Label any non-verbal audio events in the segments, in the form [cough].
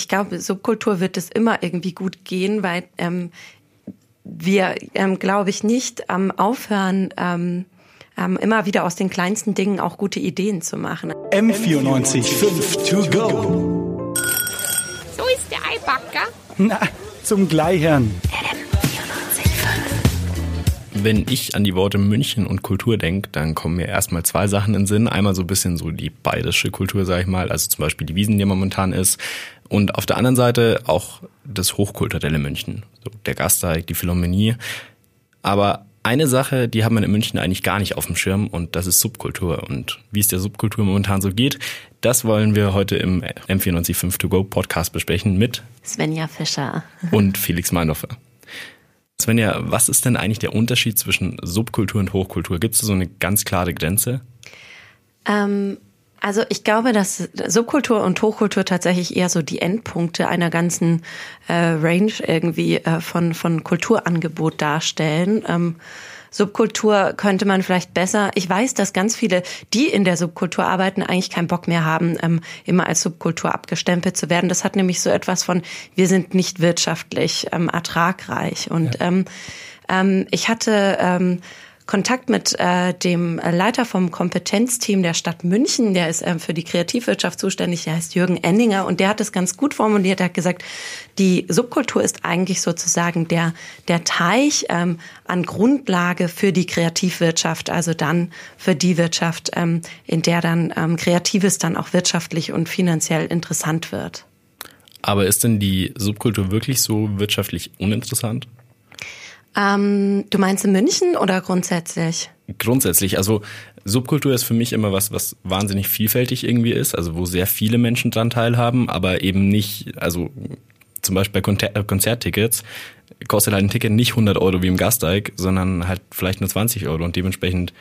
ich glaube, Subkultur wird es immer irgendwie gut gehen, weil ähm, wir, ähm, glaube ich, nicht ähm, aufhören, ähm, ähm, immer wieder aus den kleinsten Dingen auch gute Ideen zu machen. M94 5 to go. So ist der Eibacker. Na, zum Gleichern. Wenn ich an die Worte München und Kultur denke, dann kommen mir erstmal zwei Sachen in den Sinn. Einmal so ein bisschen so die bayerische Kultur, sag ich mal, also zum Beispiel die Wiesen, die momentan ist. Und auf der anderen Seite auch das hochkulturelle München. So der Gasteig, die Philharmonie. Aber eine Sache, die hat man in München eigentlich gar nicht auf dem Schirm und das ist Subkultur. Und wie es der Subkultur momentan so geht, das wollen wir heute im M945 To Go Podcast besprechen mit Svenja Fischer und Felix Meinhofer. Svenja, was ist denn eigentlich der Unterschied zwischen Subkultur und Hochkultur? Gibt es so eine ganz klare Grenze? Ähm, also ich glaube, dass Subkultur und Hochkultur tatsächlich eher so die Endpunkte einer ganzen äh, Range irgendwie äh, von, von Kulturangebot darstellen. Ähm, Subkultur könnte man vielleicht besser. Ich weiß, dass ganz viele, die in der Subkultur arbeiten, eigentlich keinen Bock mehr haben, ähm, immer als Subkultur abgestempelt zu werden. Das hat nämlich so etwas von, wir sind nicht wirtschaftlich ähm, ertragreich. Und ja. ähm, ähm, ich hatte ähm, Kontakt mit äh, dem Leiter vom Kompetenzteam der Stadt München, der ist äh, für die Kreativwirtschaft zuständig, der heißt Jürgen Enninger und der hat es ganz gut formuliert, er hat gesagt, die Subkultur ist eigentlich sozusagen der, der Teich ähm, an Grundlage für die Kreativwirtschaft, also dann für die Wirtschaft, ähm, in der dann ähm, Kreatives dann auch wirtschaftlich und finanziell interessant wird. Aber ist denn die Subkultur wirklich so wirtschaftlich uninteressant? Ähm, du meinst in München oder grundsätzlich? Grundsätzlich, also Subkultur ist für mich immer was, was wahnsinnig vielfältig irgendwie ist, also wo sehr viele Menschen dran teilhaben, aber eben nicht, also zum Beispiel bei äh, Konzerttickets kostet halt ein Ticket nicht 100 Euro wie im Gasteig, sondern halt vielleicht nur 20 Euro und dementsprechend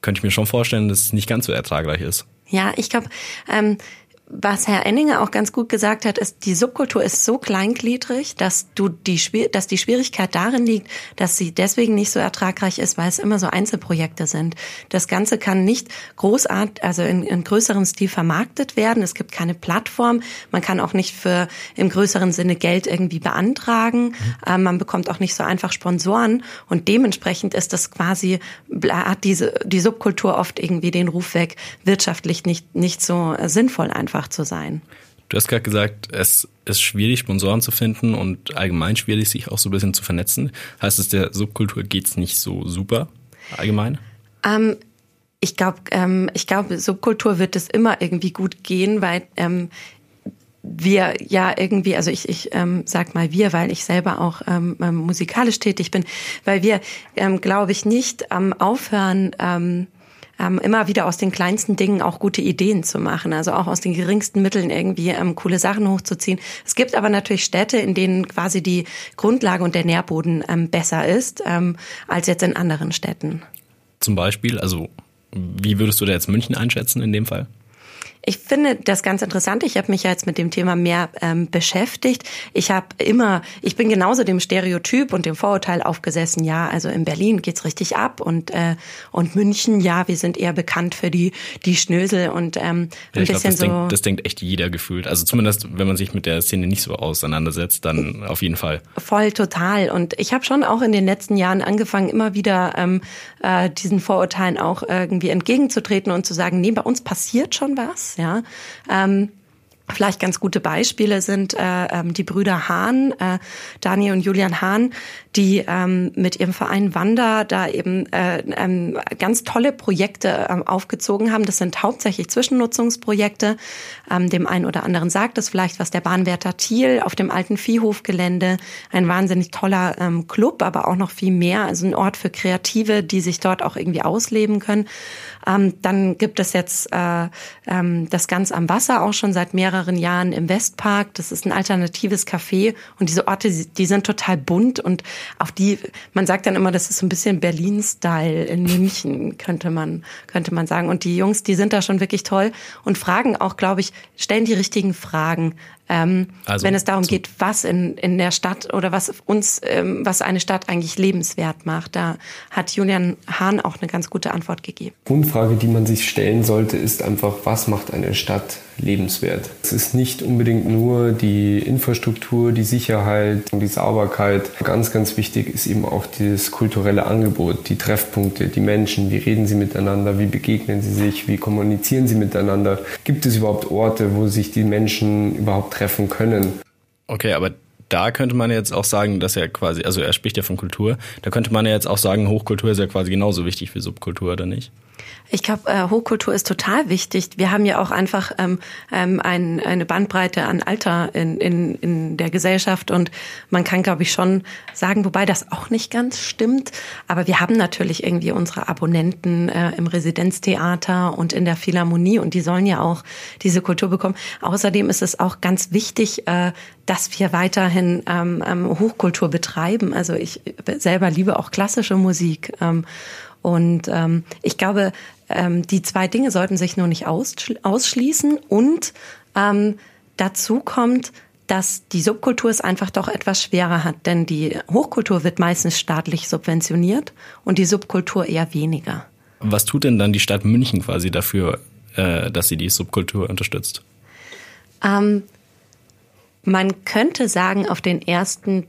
könnte ich mir schon vorstellen, dass es nicht ganz so ertragreich ist. Ja, ich glaube, ähm, was Herr Enninger auch ganz gut gesagt hat, ist, die Subkultur ist so kleingliedrig, dass du die, dass die Schwierigkeit darin liegt, dass sie deswegen nicht so ertragreich ist, weil es immer so Einzelprojekte sind. Das Ganze kann nicht großartig, also in, in größerem Stil vermarktet werden. Es gibt keine Plattform. Man kann auch nicht für im größeren Sinne Geld irgendwie beantragen. Mhm. Ähm, man bekommt auch nicht so einfach Sponsoren und dementsprechend ist das quasi, hat diese, die Subkultur oft irgendwie den Ruf weg, wirtschaftlich nicht, nicht so sinnvoll einfach einfach zu sein. Du hast gerade gesagt, es ist schwierig, Sponsoren zu finden und allgemein schwierig, sich auch so ein bisschen zu vernetzen. Heißt es, der Subkultur geht es nicht so super allgemein? Ähm, ich glaube, ähm, ich glaube, Subkultur wird es immer irgendwie gut gehen, weil ähm, wir ja irgendwie, also ich, ich ähm, sag mal wir, weil ich selber auch ähm, ähm musikalisch tätig bin, weil wir, ähm, glaube ich, nicht ähm, aufhören, ähm, ähm, immer wieder aus den kleinsten Dingen auch gute Ideen zu machen, also auch aus den geringsten Mitteln irgendwie ähm, coole Sachen hochzuziehen. Es gibt aber natürlich Städte, in denen quasi die Grundlage und der Nährboden ähm, besser ist ähm, als jetzt in anderen Städten. Zum Beispiel, also wie würdest du da jetzt München einschätzen in dem Fall? Ich finde das ganz interessant. Ich habe mich ja jetzt mit dem Thema mehr ähm, beschäftigt. Ich habe immer, ich bin genauso dem Stereotyp und dem Vorurteil aufgesessen. Ja, also in Berlin geht's richtig ab und äh, und München, ja, wir sind eher bekannt für die die Schnösel und ähm, ja, ein bisschen glaub, das so. Denkt, das denkt echt jeder gefühlt. Also zumindest, wenn man sich mit der Szene nicht so auseinandersetzt, dann auf jeden Fall. Voll total. Und ich habe schon auch in den letzten Jahren angefangen, immer wieder ähm, äh, diesen Vorurteilen auch irgendwie entgegenzutreten und zu sagen, nee, bei uns passiert schon was ja. Ähm, Vielleicht ganz gute Beispiele sind äh, ähm, die Brüder Hahn, äh, Daniel und Julian Hahn, die ähm, mit ihrem Verein Wander da eben äh, ähm, ganz tolle Projekte ähm, aufgezogen haben. Das sind hauptsächlich Zwischennutzungsprojekte. Ähm, dem einen oder anderen sagt es vielleicht was der Bahnwärter Thiel auf dem alten Viehhofgelände. Ein wahnsinnig toller ähm, Club, aber auch noch viel mehr. Also ein Ort für Kreative, die sich dort auch irgendwie ausleben können. Ähm, dann gibt es jetzt äh, ähm, das ganz am Wasser auch schon seit mehreren Jahren im Westpark. Das ist ein alternatives Café und diese Orte, die sind total bunt und auf die, man sagt dann immer, das ist so ein bisschen Berlin-Style in München, [laughs] könnte man, könnte man sagen. Und die Jungs, die sind da schon wirklich toll und fragen auch, glaube ich, stellen die richtigen Fragen ähm, also, wenn es darum geht, was in, in der Stadt oder was uns, ähm, was eine Stadt eigentlich lebenswert macht. Da hat Julian Hahn auch eine ganz gute Antwort gegeben. Grundfrage, die man sich stellen sollte, ist einfach, was macht eine Stadt lebenswert? Es ist nicht unbedingt nur die Infrastruktur, die Sicherheit und die Sauberkeit. Ganz, ganz wichtig ist eben auch das kulturelle Angebot, die Treffpunkte, die Menschen, wie reden sie miteinander, wie begegnen sie sich, wie kommunizieren sie miteinander. Gibt es überhaupt Orte, wo sich die Menschen überhaupt treffen können. Okay, aber da könnte man jetzt auch sagen, dass er quasi, also er spricht ja von Kultur, da könnte man ja jetzt auch sagen, Hochkultur ist ja quasi genauso wichtig wie Subkultur, oder nicht? Ich glaube, äh, Hochkultur ist total wichtig. Wir haben ja auch einfach ähm, ähm, ein, eine Bandbreite an Alter in, in, in der Gesellschaft und man kann, glaube ich, schon sagen, wobei das auch nicht ganz stimmt, aber wir haben natürlich irgendwie unsere Abonnenten äh, im Residenztheater und in der Philharmonie und die sollen ja auch diese Kultur bekommen. Außerdem ist es auch ganz wichtig, äh, dass wir weiterhin ähm, ähm Hochkultur betreiben. Also ich selber liebe auch klassische Musik. Ähm, und ähm, ich glaube, ähm, die zwei Dinge sollten sich nur nicht ausschließen. Und ähm, dazu kommt, dass die Subkultur es einfach doch etwas schwerer hat, denn die Hochkultur wird meistens staatlich subventioniert und die Subkultur eher weniger. Was tut denn dann die Stadt München quasi dafür, äh, dass sie die Subkultur unterstützt? Ähm, man könnte sagen, auf den ersten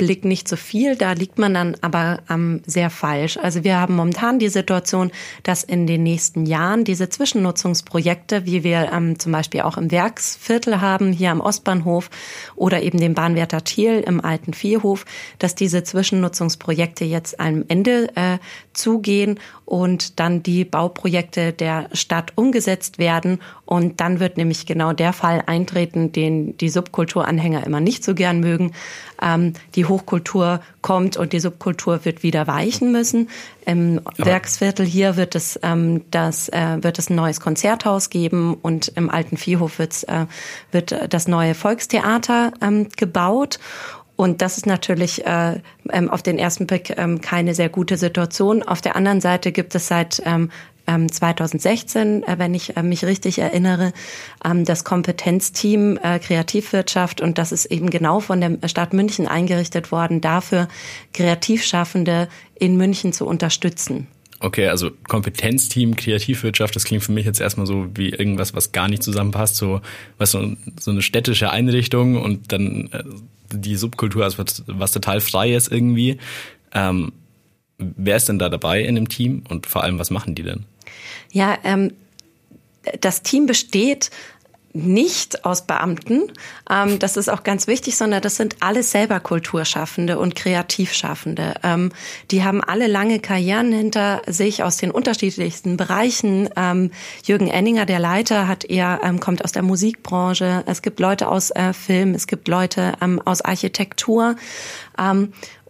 Blick nicht so viel, da liegt man dann aber ähm, sehr falsch. Also wir haben momentan die Situation, dass in den nächsten Jahren diese Zwischennutzungsprojekte, wie wir ähm, zum Beispiel auch im Werksviertel haben, hier am Ostbahnhof oder eben dem Bahnwärter Thiel im alten Viehhof, dass diese Zwischennutzungsprojekte jetzt einem Ende äh, zugehen und dann die Bauprojekte der Stadt umgesetzt werden. Und dann wird nämlich genau der Fall eintreten, den die Subkulturanhänger immer nicht so gern mögen. Ähm, die Hochkultur kommt und die Subkultur wird wieder weichen müssen. Im Aber Werksviertel hier wird es, ähm, das, äh, wird es ein neues Konzerthaus geben und im alten Viehhof wird's, äh, wird das neue Volkstheater ähm, gebaut. Und das ist natürlich äh, ähm, auf den ersten Blick ähm, keine sehr gute Situation. Auf der anderen Seite gibt es seit ähm, 2016, äh, wenn ich äh, mich richtig erinnere, ähm, das Kompetenzteam äh, Kreativwirtschaft und das ist eben genau von der Stadt München eingerichtet worden, dafür Kreativschaffende in München zu unterstützen. Okay, also Kompetenzteam, Kreativwirtschaft, das klingt für mich jetzt erstmal so wie irgendwas, was gar nicht zusammenpasst, so was so, so eine städtische Einrichtung und dann die Subkultur als was, was total frei ist irgendwie. Ähm, wer ist denn da dabei in dem Team und vor allem, was machen die denn? Ja, ähm, das Team besteht nicht aus Beamten, ähm, das ist auch ganz wichtig, sondern das sind alles selber Kulturschaffende und Kreativschaffende. Ähm, die haben alle lange Karrieren hinter sich aus den unterschiedlichsten Bereichen. Ähm, Jürgen Enninger, der Leiter, hat eher ähm, kommt aus der Musikbranche. Es gibt Leute aus äh, Film, es gibt Leute ähm, aus Architektur.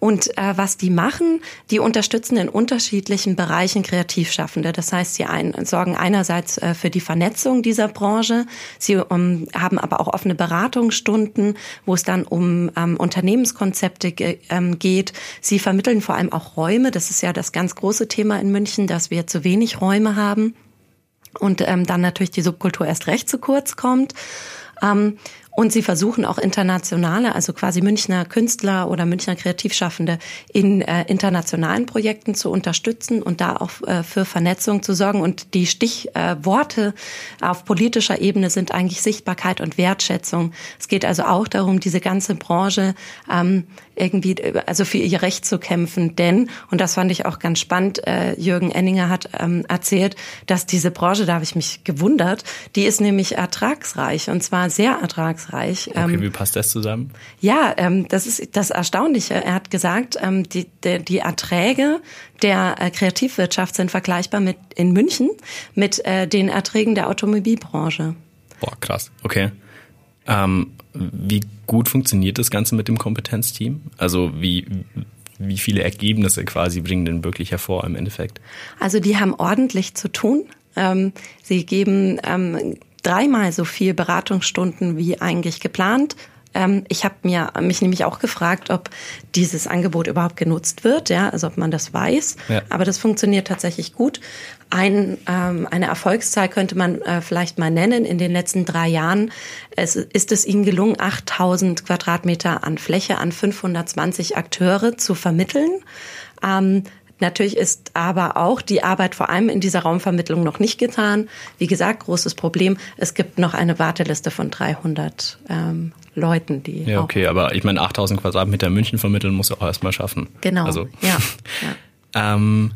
Ähm, und äh, was die machen, die unterstützen in unterschiedlichen Bereichen Kreativschaffende. Das heißt, sie ein, sorgen einerseits äh, für die Vernetzung dieser Branche. Sie um, haben aber auch offene Beratungsstunden, wo es dann um ähm, Unternehmenskonzepte ge ähm, geht. Sie vermitteln vor allem auch Räume. Das ist ja das ganz große Thema in München, dass wir zu wenig Räume haben und ähm, dann natürlich die Subkultur erst recht zu kurz kommt. Ähm, und sie versuchen auch internationale, also quasi Münchner Künstler oder Münchner Kreativschaffende in äh, internationalen Projekten zu unterstützen und da auch äh, für Vernetzung zu sorgen. Und die Stichworte äh, auf politischer Ebene sind eigentlich Sichtbarkeit und Wertschätzung. Es geht also auch darum, diese ganze Branche ähm, irgendwie, also für ihr Recht zu kämpfen. Denn, und das fand ich auch ganz spannend, äh, Jürgen Enninger hat ähm, erzählt, dass diese Branche, da habe ich mich gewundert, die ist nämlich ertragsreich und zwar sehr ertragsreich. Okay, ähm, wie passt das zusammen? Ja, ähm, das ist das Erstaunliche. Er hat gesagt, ähm, die, die, die Erträge der äh, Kreativwirtschaft sind vergleichbar mit in München mit äh, den Erträgen der Automobilbranche. Boah, krass. Okay. Ähm, wie gut funktioniert das Ganze mit dem Kompetenzteam? Also wie, wie viele Ergebnisse quasi bringen denn wirklich hervor im Endeffekt? Also die haben ordentlich zu tun. Ähm, sie geben ähm, dreimal so viel Beratungsstunden wie eigentlich geplant Ähm, ich habe mir mich nämlich auch gefragt, ob dieses Angebot überhaupt genutzt wird, ja, also ob man das weiß. Ja. Aber das funktioniert tatsächlich gut. Ein, ähm, eine Erfolgszahl könnte man äh, vielleicht mal nennen. In den letzten drei Jahren es, ist es ihnen gelungen, 8000 Quadratmeter an Fläche an 520 Akteure zu vermitteln. Ähm, Natürlich ist aber auch die Arbeit vor allem in dieser Raumvermittlung noch nicht getan. Wie gesagt, großes Problem. Es gibt noch eine Warteliste von 300 ähm, Leuten, die. Ja, okay, aber ich meine, 8000 Quadratmeter München vermitteln muss auch erstmal schaffen. Genau. Also, ja. [laughs] ja. ähm,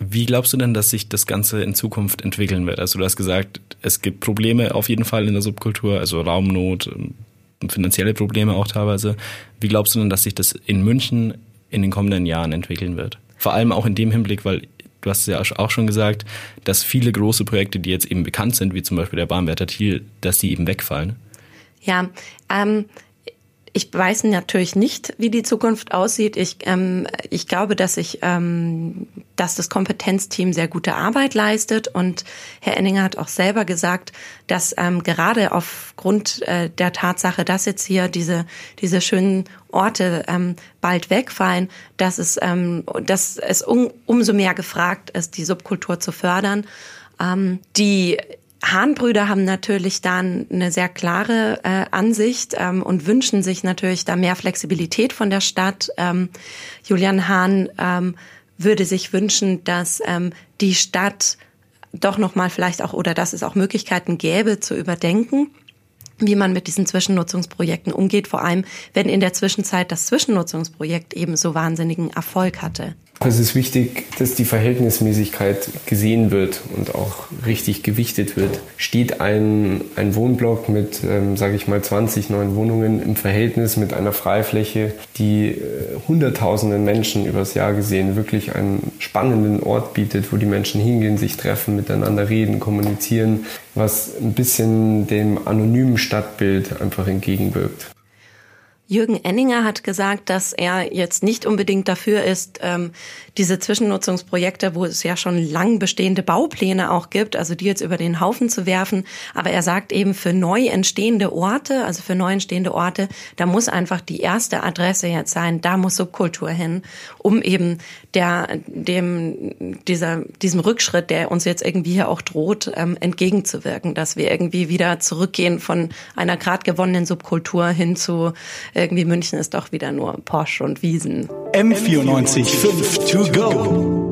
wie glaubst du denn, dass sich das Ganze in Zukunft entwickeln wird? Also du hast gesagt, es gibt Probleme auf jeden Fall in der Subkultur, also Raumnot, ähm, finanzielle Probleme auch teilweise. Wie glaubst du denn, dass sich das in München in den kommenden Jahren entwickeln wird. Vor allem auch in dem Hinblick, weil du hast ja auch schon gesagt, dass viele große Projekte, die jetzt eben bekannt sind, wie zum Beispiel der Bahnwärter Thiel, dass die eben wegfallen. Ja, ähm, ich weiß natürlich nicht, wie die Zukunft aussieht. Ich, ähm, ich glaube, dass ich, ähm, dass das Kompetenzteam sehr gute Arbeit leistet und Herr Enninger hat auch selber gesagt, dass ähm, gerade aufgrund äh, der Tatsache, dass jetzt hier diese diese schönen Orte ähm, bald wegfallen, dass es ähm, dass es um, umso mehr gefragt ist, die Subkultur zu fördern. Ähm, die Hahnbrüder haben natürlich dann eine sehr klare äh, Ansicht ähm, und wünschen sich natürlich da mehr Flexibilität von der Stadt. Ähm, Julian Hahn ähm, würde sich wünschen, dass ähm, die Stadt doch noch mal vielleicht auch oder dass es auch Möglichkeiten gäbe zu überdenken wie man mit diesen Zwischennutzungsprojekten umgeht, vor allem wenn in der Zwischenzeit das Zwischennutzungsprojekt eben so wahnsinnigen Erfolg hatte. Es ist wichtig, dass die Verhältnismäßigkeit gesehen wird und auch richtig gewichtet wird. Steht ein, ein Wohnblock mit, ähm, sage ich mal, 20 neuen Wohnungen im Verhältnis mit einer Freifläche, die äh, Hunderttausenden Menschen übers Jahr gesehen wirklich einen spannenden Ort bietet, wo die Menschen hingehen, sich treffen, miteinander reden, kommunizieren, was ein bisschen dem anonymen Stadtbild einfach entgegenwirkt. Jürgen Enninger hat gesagt, dass er jetzt nicht unbedingt dafür ist, ähm, diese Zwischennutzungsprojekte, wo es ja schon lang bestehende Baupläne auch gibt, also die jetzt über den Haufen zu werfen. Aber er sagt eben für neu entstehende Orte, also für neu entstehende Orte, da muss einfach die erste Adresse jetzt sein, da muss Subkultur hin, um eben der, dem, dieser, diesem Rückschritt, der uns jetzt irgendwie hier auch droht, ähm, entgegenzuwirken, dass wir irgendwie wieder zurückgehen von einer grad gewonnenen Subkultur hin zu irgendwie München ist doch wieder nur Porsche und Wiesen. M94 5 to go.